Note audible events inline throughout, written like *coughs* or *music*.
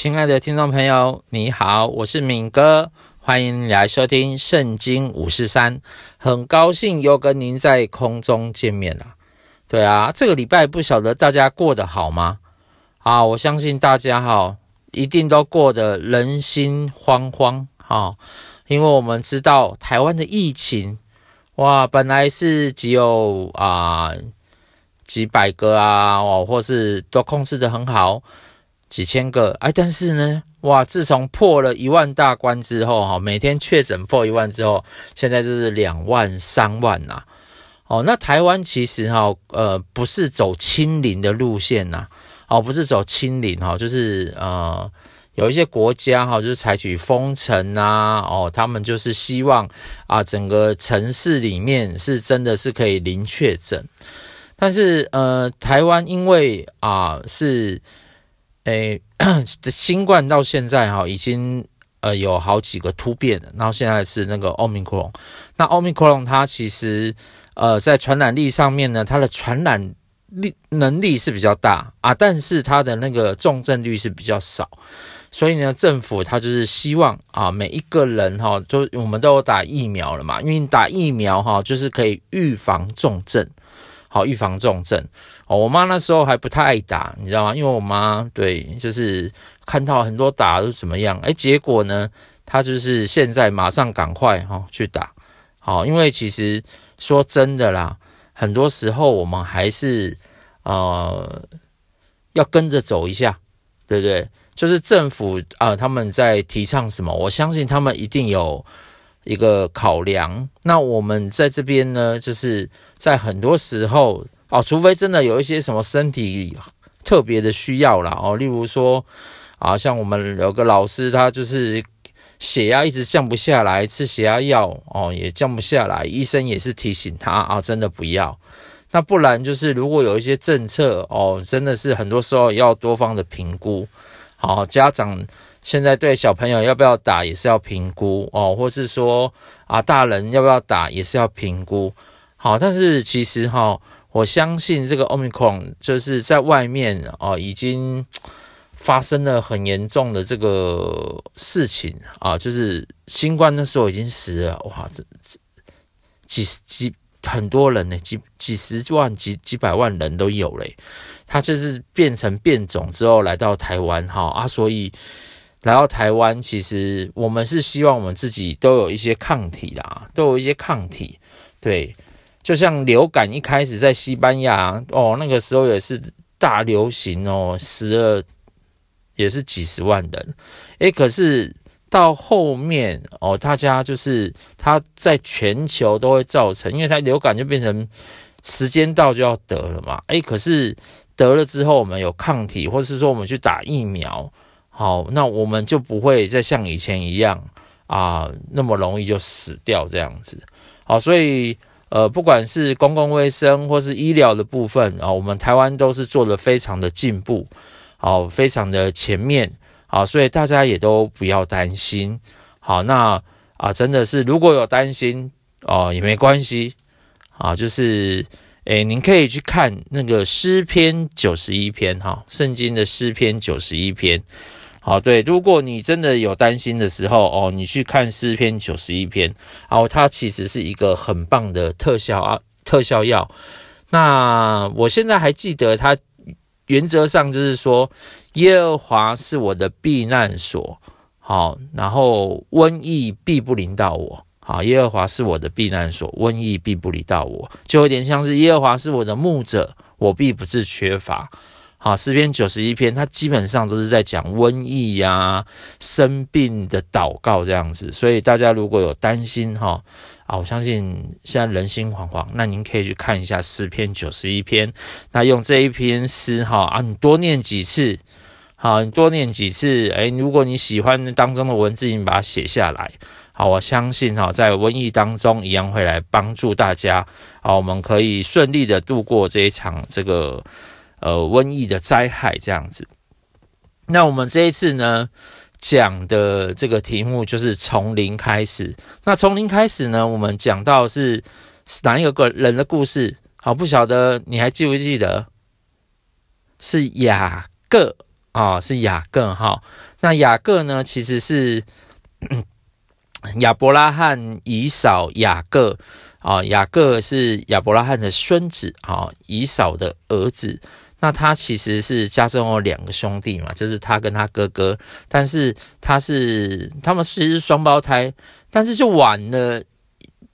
亲爱的听众朋友，你好，我是敏哥，欢迎你来收听《圣经五四三》，很高兴又跟您在空中见面了。对啊，这个礼拜不晓得大家过得好吗？啊，我相信大家哈，一定都过得人心惶惶哈，因为我们知道台湾的疫情，哇，本来是只有啊几百个啊，哦，或是都控制得很好。几千个哎，但是呢，哇！自从破了一万大关之后，哈，每天确诊破一万之后，现在就是两万、三万呐。哦，那台湾其实哈，呃，不是走清零的路线呐，哦，不是走清零哈，就是呃，有一些国家哈，就是采取封城呐，哦，他们就是希望啊，整个城市里面是真的是可以零确诊，但是呃，台湾因为啊是。诶，*clears throat* 新冠到现在哈，已经呃有好几个突变了，然后现在是那个奥密克戎。那奥密克戎它其实呃在传染力上面呢，它的传染力能力是比较大啊，但是它的那个重症率是比较少。所以呢，政府它就是希望啊，每一个人哈，就我们都有打疫苗了嘛，因为打疫苗哈，就是可以预防重症。好，预防重症哦。我妈那时候还不太爱打，你知道吗？因为我妈对，就是看到很多打都怎么样，哎，结果呢，她就是现在马上赶快哈去打。好，因为其实说真的啦，很多时候我们还是呃要跟着走一下，对不对？就是政府啊，他们在提倡什么，我相信他们一定有。一个考量，那我们在这边呢，就是在很多时候哦，除非真的有一些什么身体特别的需要啦哦，例如说啊，像我们有个老师，他就是血压一直降不下来，吃血压药哦也降不下来，医生也是提醒他啊，真的不要。那不然就是如果有一些政策哦，真的是很多时候要多方的评估，好家长。现在对小朋友要不要打也是要评估哦，或是说啊，大人要不要打也是要评估。好，但是其实哈、我相信这个 Omicron 就是在外面哦，已经发生了很严重的这个事情啊，就是新冠那时候已经死了哇，这这几十几很多人呢，几几十万几几百万人都有嘞。他就是变成变种之后来到台湾哈啊，所以。来到台湾，其实我们是希望我们自己都有一些抗体啦，都有一些抗体。对，就像流感一开始在西班牙哦，那个时候也是大流行哦，死了也是几十万人。诶，可是到后面哦，大家就是它在全球都会造成，因为它流感就变成时间到就要得了嘛。诶，可是得了之后，我们有抗体，或是说我们去打疫苗。好，那我们就不会再像以前一样啊，那么容易就死掉这样子。好，所以呃，不管是公共卫生或是医疗的部分啊，我们台湾都是做得非常的进步，好，非常的前面。好，所以大家也都不要担心。好，那啊，真的是如果有担心哦，也没关系啊，就是诶，您可以去看那个诗篇九十一篇哈，圣经的诗篇九十一篇。好，对，如果你真的有担心的时候哦，你去看诗篇九十一篇，然后它其实是一个很棒的特效啊，特效药。那我现在还记得它原则上就是说，耶和华是我的避难所，好，然后瘟疫必不临到我。好，耶和华是我的避难所，瘟疫必不临到我，就有点像是耶和华是我的牧者，我必不致缺乏。好，诗篇九十一篇，它基本上都是在讲瘟疫呀、生病的祷告这样子，所以大家如果有担心哈，啊，我相信现在人心惶惶，那您可以去看一下诗篇九十一篇，那用这一篇诗哈啊，你多念几次，好，你多念几次，哎，如果你喜欢当中的文字，你把它写下来，好，我相信哈，在瘟疫当中一样会来帮助大家，好，我们可以顺利的度过这一场这个。呃，瘟疫的灾害这样子。那我们这一次呢，讲的这个题目就是从零开始。那从零开始呢，我们讲到是是哪一个个人的故事？好，不晓得你还记不记得？是雅各啊，是雅各哈。那雅各呢，其实是 *coughs* 亚伯拉罕以扫雅各啊，雅各是亚伯拉罕的孙子啊，以扫的儿子。那他其实是家中有两个兄弟嘛，就是他跟他哥哥，但是他是他们其实是双胞胎，但是就晚了，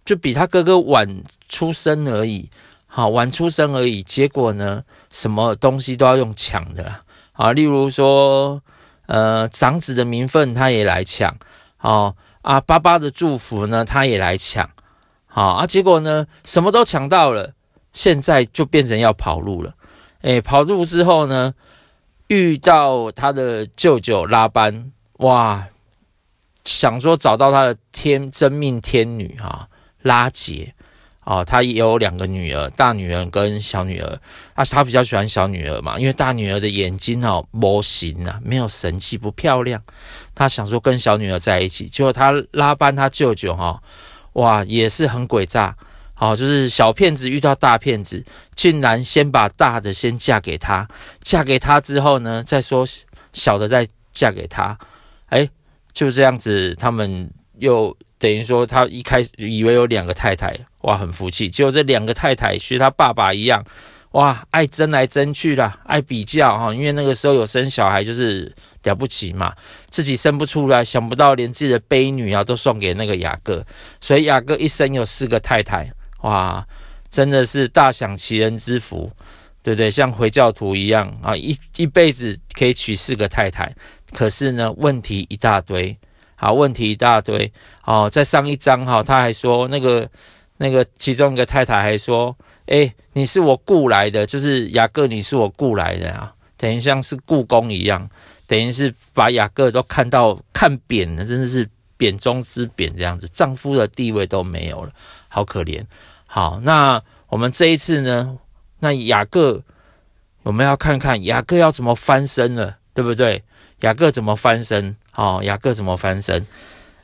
就比他哥哥晚出生而已，好，晚出生而已。结果呢，什么东西都要用抢的啦，啊，例如说，呃，长子的名分他也来抢，哦啊，爸爸的祝福呢他也来抢，好啊，结果呢，什么都抢到了，现在就变成要跑路了。哎，跑路之后呢，遇到他的舅舅拉班，哇，想说找到他的天真命天女啊，拉杰啊，他也有两个女儿，大女儿跟小女儿，啊，他比较喜欢小女儿嘛，因为大女儿的眼睛哦，模型啊，没有神气，不漂亮，他想说跟小女儿在一起，结果他拉班他舅舅哈，哇，也是很诡诈。好，就是小骗子遇到大骗子，竟然先把大的先嫁给他，嫁给他之后呢，再说小的再嫁给他，哎，就这样子，他们又等于说他一开始以为有两个太太，哇，很服气，结果这两个太太学他爸爸一样，哇，爱争来争去啦，爱比较哈，因为那个时候有生小孩就是了不起嘛，自己生不出来，想不到连自己的悲女啊都送给那个雅各，所以雅各一生有四个太太。哇，真的是大享其人之福，对不对？像回教徒一样啊，一一辈子可以娶四个太太，可是呢，问题一大堆，啊，问题一大堆。哦，在上一章哈，他还说那个那个其中一个太太还说，诶，你是我雇来的，就是雅各，你是我雇来的啊，等于像是雇工一样，等于是把雅各都看到看扁了，真的是扁中之扁这样子，丈夫的地位都没有了，好可怜。好，那我们这一次呢？那雅各，我们要看看雅各要怎么翻身了，对不对？雅各怎么翻身？好，雅各怎么翻身？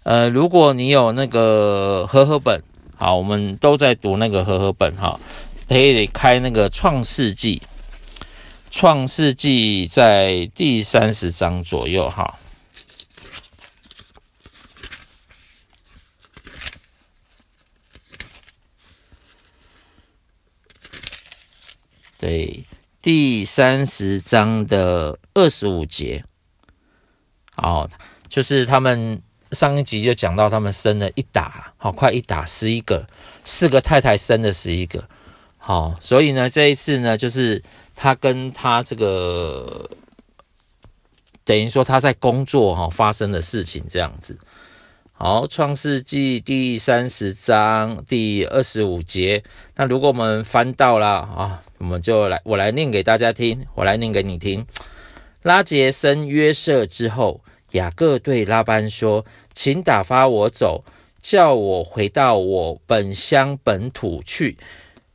呃，如果你有那个和合本，好，我们都在读那个和合本，哈，可以开那个创世纪，创世纪在第三十章左右，哈。对，第三十章的二十五节，哦，就是他们上一集就讲到，他们生了一打，好、哦、快一打十一个，四个太太生了十一个，好、哦，所以呢，这一次呢，就是他跟他这个等于说他在工作哈、哦、发生的事情这样子。好，创世纪第三十章第二十五节，那如果我们翻到了啊。我们就来，我来念给大家听，我来念给你听。拉杰森约瑟之后，雅各对拉班说：“请打发我走，叫我回到我本乡本土去。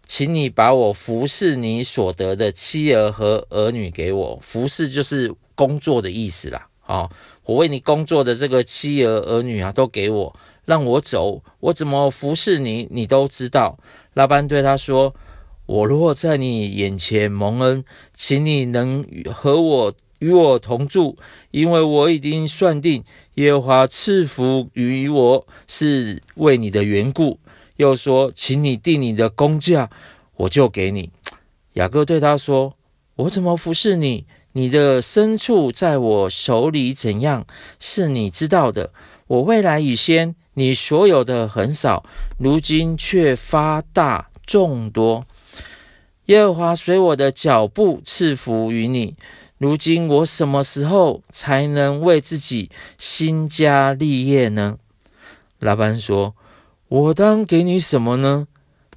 请你把我服侍你所得的妻儿和儿女给我。服侍就是工作的意思啦。哦，我为你工作的这个妻儿儿女啊，都给我，让我走。我怎么服侍你，你都知道。”拉班对他说。我若在你眼前蒙恩，请你能和我与我同住，因为我已经算定耶和华赐福于我是为你的缘故。又说，请你定你的工价，我就给你。雅各对他说：“我怎么服侍你？你的牲畜在我手里怎样，是你知道的。我未来已先，你所有的很少，如今却发大众多。”耶和华随我的脚步赐福于你。如今我什么时候才能为自己兴家立业呢？拉班说：“我当给你什么呢？”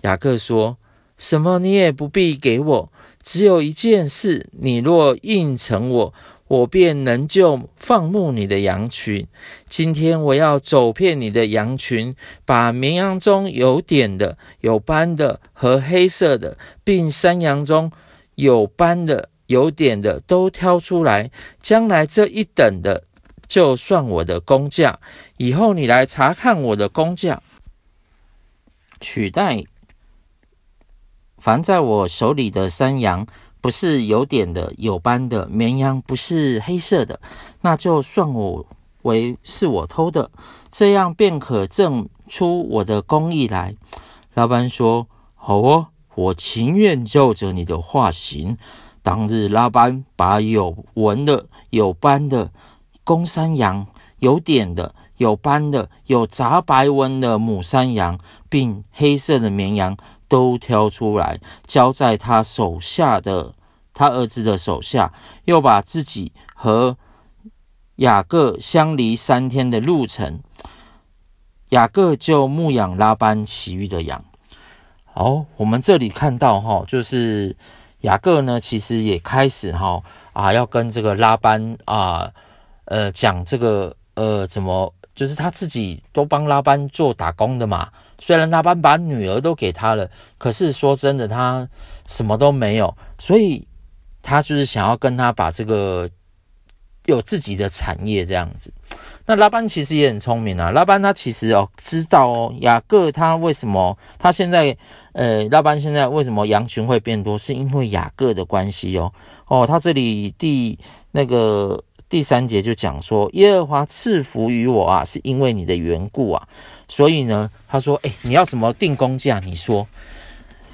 雅各说：“什么你也不必给我，只有一件事，你若应承我。”我便能就放牧你的羊群。今天我要走遍你的羊群，把绵羊中有点的、有斑的和黑色的，并山羊中有斑的、有点的都挑出来。将来这一等的，就算我的工价。以后你来查看我的工价，取代凡在我手里的山羊。不是有点的、有斑的，绵羊不是黑色的，那就算我为是我偷的，这样便可证出我的公义来。”拉班说：“好哦，我情愿照着你的话行。”当日，拉班把有纹的、有斑的公山羊、有点的、有斑的、有杂白纹的母山羊，并黑色的绵羊都挑出来，交在他手下的他儿子的手下，又把自己和雅各相离三天的路程，雅各就牧养拉班其余的羊。好，我们这里看到哈，就是。雅各呢，其实也开始哈啊，要跟这个拉班啊，呃，讲这个呃，怎么就是他自己都帮拉班做打工的嘛。虽然拉班把女儿都给他了，可是说真的，他什么都没有，所以他就是想要跟他把这个有自己的产业这样子。那拉班其实也很聪明啊，拉班他其实哦知道哦，雅各他为什么他现在呃，拉班现在为什么羊群会变多，是因为雅各的关系哦哦，他这里第那个第三节就讲说，耶和华赐福于我啊，是因为你的缘故啊，所以呢，他说，哎，你要怎么定工价？你说。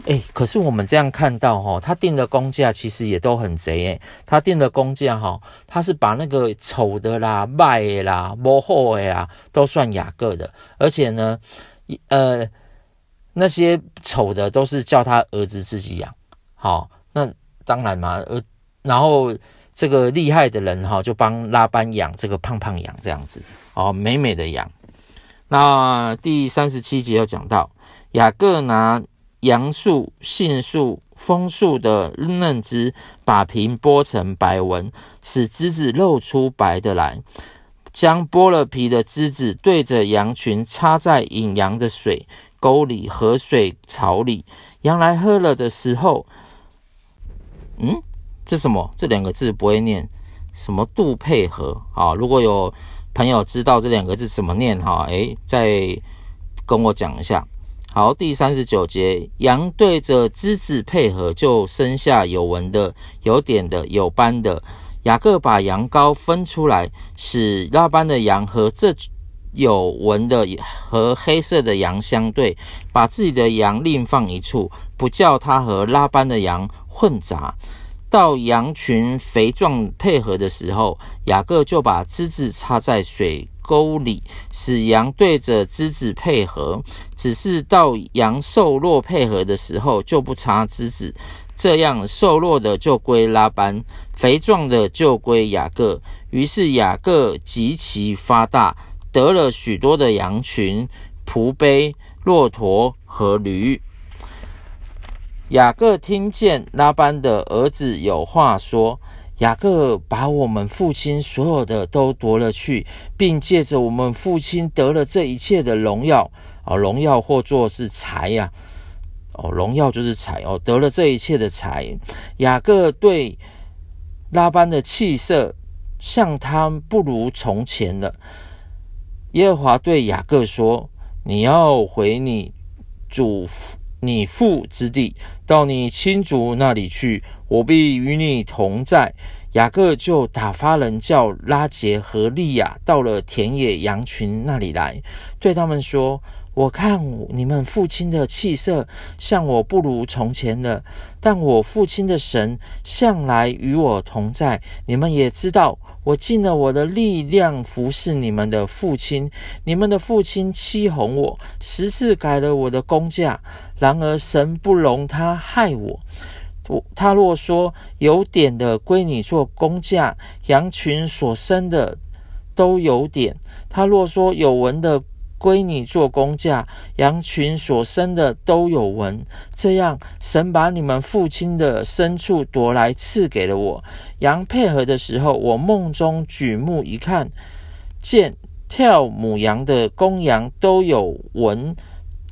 哎，可是我们这样看到哈，他定的工价其实也都很贼哎。他定的工价哈，他是把那个丑的啦、卖啦、不好的呀，都算雅各的。而且呢，呃，那些丑的都是叫他儿子自己养。好，那当然嘛。呃，然后这个厉害的人哈，就帮拉班养这个胖胖羊这样子，哦，美美的羊。那第三十七节又讲到雅各拿。杨树、杏树、枫树的嫩枝，把皮剥成白纹，使枝子露出白的来。将剥了皮的枝子对着羊群插在引羊的水沟里、河水槽里。羊来喝了的时候，嗯，这什么？这两个字不会念，什么杜配合？好，如果有朋友知道这两个字怎么念，哈，诶，再跟我讲一下。好，第三十九节，羊对着枝子配合，就生下有纹的、有点的、有斑的。雅各把羊羔分出来，使拉班的羊和这有纹的和黑色的羊相对，把自己的羊另放一处，不叫他和拉班的羊混杂。到羊群肥壮配合的时候，雅各就把枝子插在水沟里，使羊对着枝子配合，只是到羊瘦弱配合的时候，就不插枝子。这样瘦弱的就归拉班，肥壮的就归雅各。于是雅各极其发大，得了许多的羊群、仆婢、骆驼和驴。雅各听见拉班的儿子有话说。雅各把我们父亲所有的都夺了去，并借着我们父亲得了这一切的荣耀哦，荣耀或作是财呀，哦，荣耀就是财哦，得了这一切的财。雅各对拉班的气色像他不如从前了。耶和华对雅各说：“你要回你祖父你父之地，到你亲族那里去。”我必与你同在。雅各就打发人叫拉结和利亚到了田野羊群那里来，对他们说：“我看你们父亲的气色像我不如从前了，但我父亲的神向来与我同在。你们也知道，我尽了我的力量服侍你们的父亲。你们的父亲欺哄我，十次改了我的工价，然而神不容他害我。”我他若说有点的归你做工价，羊群所生的都有点；他若说有纹的归你做工价，羊群所生的都有纹。这样，神把你们父亲的牲畜夺来赐给了我。羊配合的时候，我梦中举目一看，见跳母羊的公羊都有纹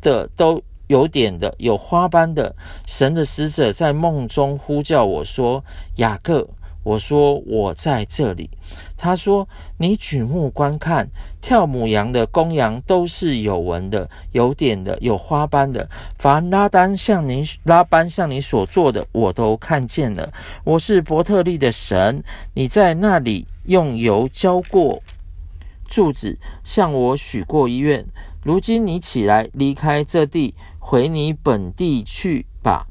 的都。有点的，有花斑的。神的使者在梦中呼叫我说：“雅各。”我说我在这里。他说：“你举目观看，跳母羊的公羊都是有纹的、有点的、有花斑的。凡拉丹向你拉班向你所做的，我都看见了。我是伯特利的神，你在那里用油浇过柱子，向我许过一愿。如今你起来，离开这地，回你本地去吧。”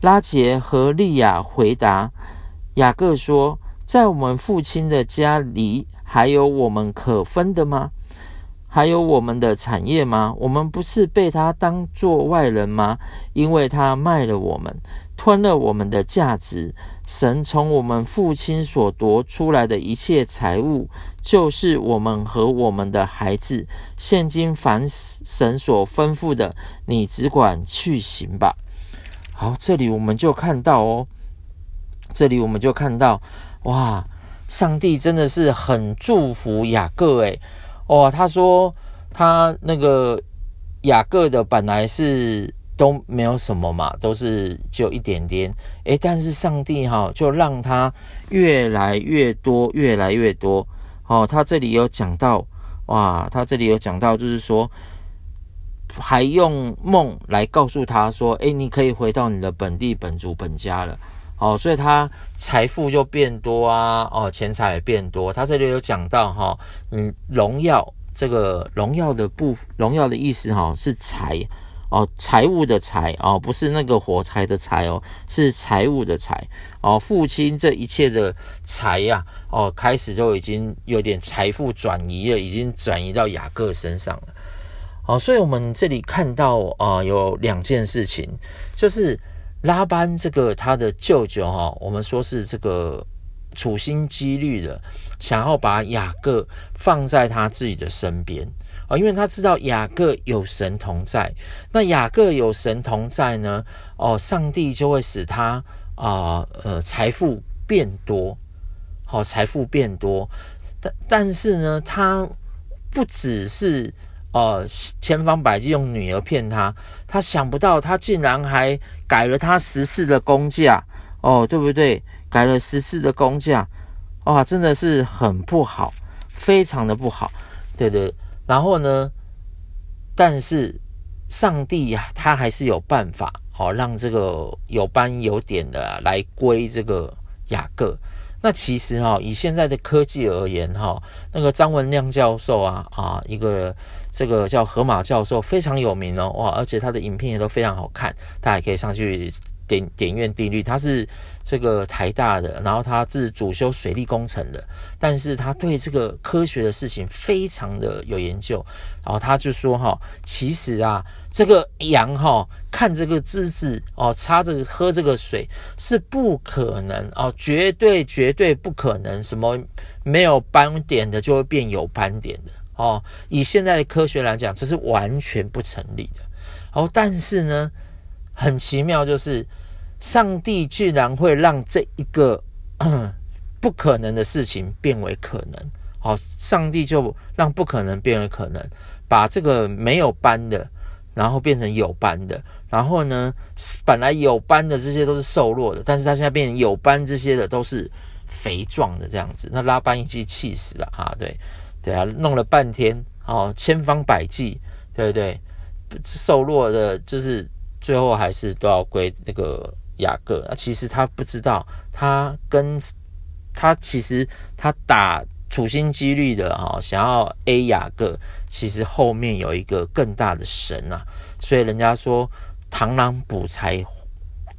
拉结和利亚回答雅各说。在我们父亲的家里，还有我们可分的吗？还有我们的产业吗？我们不是被他当作外人吗？因为他卖了我们，吞了我们的价值。神从我们父亲所夺出来的一切财物，就是我们和我们的孩子。现今凡神所吩咐的，你只管去行吧。好，这里我们就看到哦，这里我们就看到。哇，上帝真的是很祝福雅各诶，哇，他说他那个雅各的本来是都没有什么嘛，都是就一点点诶，但是上帝哈就让他越来越多，越来越多。哦，他这里有讲到，哇，他这里有讲到，就是说还用梦来告诉他说，诶，你可以回到你的本地、本族、本家了。哦，所以他财富就变多啊，哦，钱财也变多。他这里有讲到哈，嗯，荣耀这个荣耀的部荣耀的意思哈是财哦，财务的财哦，不是那个火柴的柴哦，是财务的财哦。父亲这一切的财呀，哦，开始就已经有点财富转移了，已经转移到雅各身上了。哦，所以我们这里看到啊，有两件事情，就是。拉班这个他的舅舅哈，我们说是这个处心积虑的想要把雅各放在他自己的身边啊，因为他知道雅各有神同在，那雅各有神同在呢，哦，上帝就会使他啊呃财富变多，好财富变多，但但是呢，他不只是。哦，千方百计用女儿骗他，他想不到他竟然还改了他十次的工价，哦，对不对？改了十次的工价，哇，真的是很不好，非常的不好，对对。然后呢，但是上帝呀，他还是有办法，好让这个有斑有点的来归这个雅各。那其实哈，以现在的科技而言哈，那个张文亮教授啊啊，一个这个叫河马教授非常有名哦，哇，而且他的影片也都非常好看，大家可以上去。点点院定律，他是这个台大的，然后他是主修水利工程的，但是他对这个科学的事情非常的有研究，然后他就说哈，其实啊，这个羊哈看这个姿势哦，插这个喝这个水是不可能哦，绝对绝对不可能，什么没有斑点的就会变有斑点的哦，以现在的科学来讲，这是完全不成立的哦，但是呢，很奇妙就是。上帝居然会让这一个 *clears throat* 不可能的事情变为可能，好，上帝就让不可能变为可能，把这个没有斑的，然后变成有斑的，然后呢，本来有斑的这些都是瘦弱的，但是他现在变成有斑这些的都是肥壮的这样子，那拉班一记气死了啊！对，对啊，弄了半天哦，千方百计，对不对？瘦弱的，就是最后还是都要归那个。雅各，那其实他不知道，他跟他其实他打处心积虑的哈，想要 A 雅各，其实后面有一个更大的神啊，所以人家说螳螂捕蝉，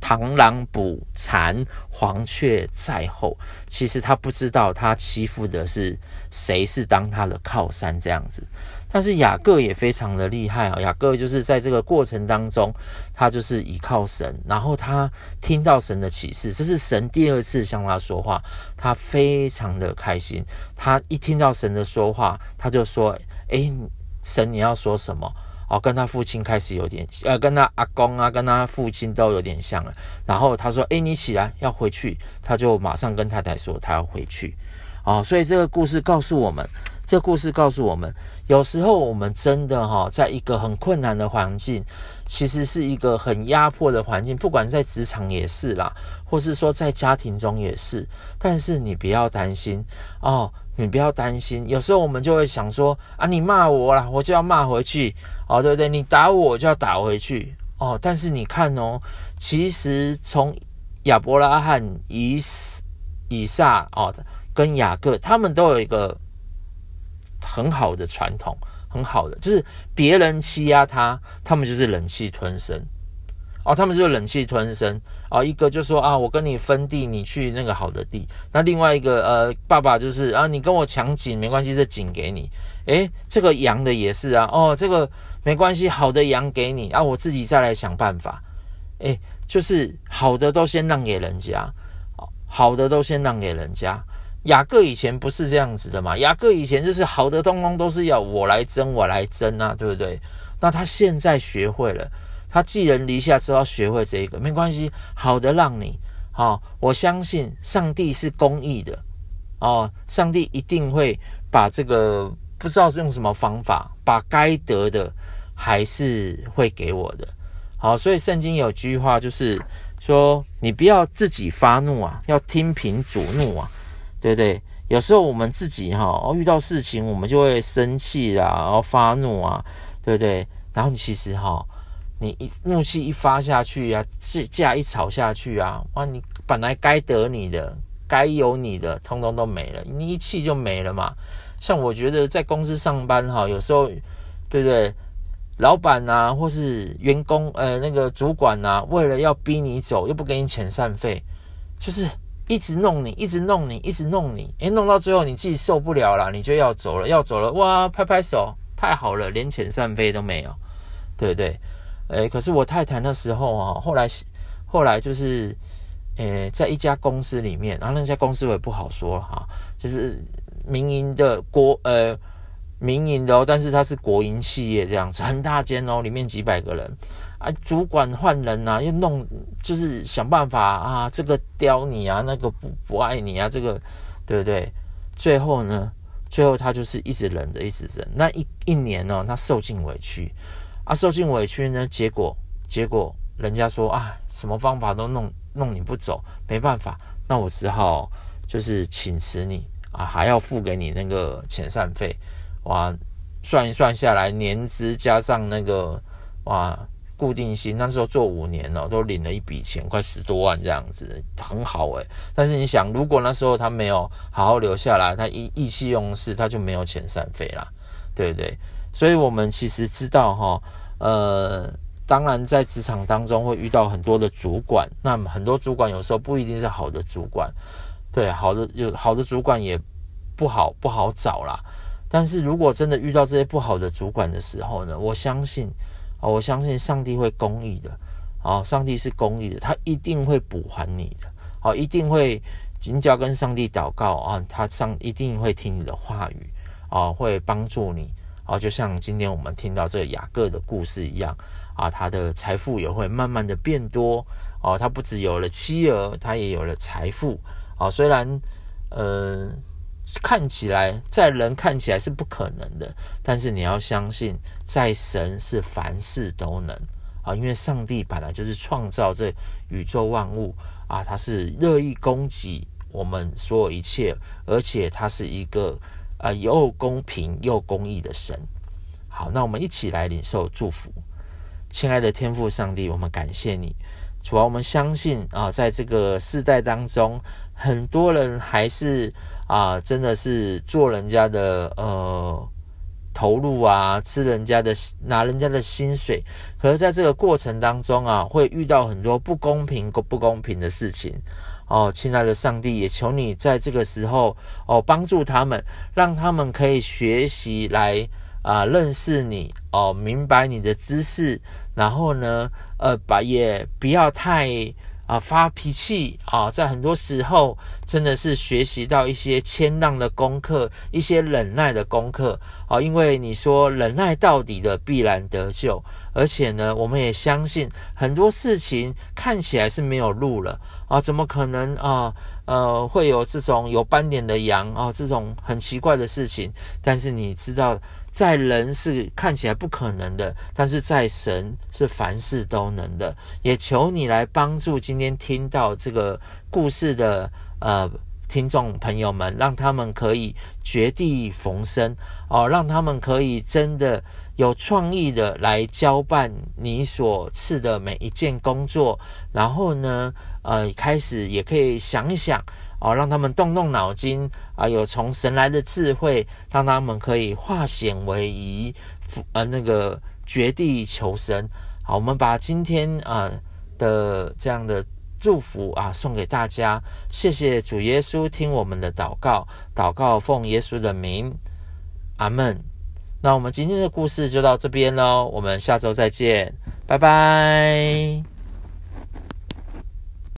螳螂捕蝉，黄雀在后，其实他不知道他欺负的是谁，是当他的靠山这样子。但是雅各也非常的厉害啊！雅各就是在这个过程当中，他就是依靠神，然后他听到神的启示，这是神第二次向他说话，他非常的开心。他一听到神的说话，他就说：“诶，神你要说什么？”哦，跟他父亲开始有点，呃，跟他阿公啊，跟他父亲都有点像了。然后他说：“诶，你起来要回去。”他就马上跟太太说他要回去。哦，所以这个故事告诉我们。这故事告诉我们，有时候我们真的哈，在一个很困难的环境，其实是一个很压迫的环境，不管在职场也是啦，或是说在家庭中也是。但是你不要担心哦，你不要担心。有时候我们就会想说啊，你骂我啦，我就要骂回去哦，对不对？你打我，我就要打回去哦。但是你看哦，其实从亚伯拉罕、以以撒哦，跟雅各，他们都有一个。很好的传统，很好的，就是别人欺压他，他们就是忍气吞声哦，他们就是忍气吞声哦。一个就说啊，我跟你分地，你去那个好的地。那另外一个呃，爸爸就是啊，你跟我抢井没关系，这井给你。诶，这个羊的也是啊，哦，这个没关系，好的羊给你啊，我自己再来想办法。诶，就是好的都先让给人家，好的都先让给人家。雅各以前不是这样子的嘛？雅各以前就是好的东东都是要我来争，我来争啊，对不对？那他现在学会了，他寄人篱下之后学会这个，没关系，好的让你，好、我相信上帝是公义的，哦，上帝一定会把这个不知道是用什么方法，把该得的还是会给我的，好，所以圣经有句话就是说，你不要自己发怒啊，要听凭主怒啊。对不对？有时候我们自己哈，哦，遇到事情我们就会生气啦，然后发怒啊，对不对？然后你其实哈，你一怒气一发下去啊，架一吵下去啊，哇，你本来该得你的、该有你的，通通都没了，你一气就没了嘛。像我觉得在公司上班哈，有时候对不对？老板啊，或是员工呃，那个主管啊，为了要逼你走，又不给你遣散费，就是。一直弄你，一直弄你，一直弄你，诶，弄到最后你自己受不了了，你就要走了，要走了，哇，拍拍手，太好了，连遣散费都没有，对不对？诶，可是我太太那时候啊，后来后来就是，诶，在一家公司里面，然后那家公司我也不好说哈，就是民营的国呃民营的，但是它是国营企业这样子，很大间哦，里面几百个人。啊，主管换人、啊，又弄，就是想办法啊，这个刁你啊，那个不不爱你啊，这个对不对？最后呢，最后他就是一直忍着，一直忍。那一一年呢、他受尽委屈啊，受尽委屈呢，结果结果人家说啊，什么方法都弄弄你不走，没办法，那我只好就是请辞你啊，还要付给你那个遣散费，哇，算一算下来，年资加上那个哇。固定薪那时候做五年了，都领了一笔钱，快十多万这样子，很好诶。但是你想，如果那时候他没有好好留下来，他意意气用事，他就没有遣散费啦，对不对？所以我们其实知道哈，呃，当然在职场当中会遇到很多的主管，那么很多主管有时候不一定是好的主管，对，好的有好的主管也不好不好找啦。但是如果真的遇到这些不好的主管的时候呢，我相信。我相信上帝会公义的，啊，上帝是公义的，他一定会补还你的，好，一定会，你只要跟上帝祷告啊，他上一定会听你的话语，啊，会帮助你，啊，就像今天我们听到这个雅各的故事一样，啊，他的财富也会慢慢的变多，哦，他不只有了妻儿，他也有了财富，啊，虽然，呃。看起来在人看起来是不可能的，但是你要相信，在神是凡事都能啊！因为上帝本来就是创造这宇宙万物啊，他是乐意供给我们所有一切，而且他是一个啊又公平又公义的神。好，那我们一起来领受祝福，亲爱的天父上帝，我们感谢你，主要，我们相信啊，在这个世代当中，很多人还是。啊，真的是做人家的呃投入啊，吃人家的拿人家的薪水，可是在这个过程当中啊，会遇到很多不公平、不公平的事情。哦，亲爱的上帝，也求你在这个时候哦，帮助他们，让他们可以学习来啊认识你哦，明白你的知识，然后呢，呃，把也不要太。啊，发脾气啊，在很多时候真的是学习到一些谦让的功课，一些忍耐的功课啊。因为你说忍耐到底的必然得救，而且呢，我们也相信很多事情看起来是没有路了啊，怎么可能啊？呃，会有这种有斑点的羊啊，这种很奇怪的事情。但是你知道，在人是看起来不可能的，但是在神是凡事都能的。也求你来帮助今天听到这个故事的呃听众朋友们，让他们可以绝地逢生哦，让他们可以真的。有创意的来交办你所赐的每一件工作，然后呢，呃，开始也可以想一想哦，让他们动动脑筋啊，有从神来的智慧，让他们可以化险为夷，呃，那个绝地求生。好，我们把今天啊、呃、的这样的祝福啊送给大家，谢谢主耶稣听我们的祷告，祷告奉耶稣的名，阿门。那我们今天的故事就到这边喽，我们下周再见，拜拜。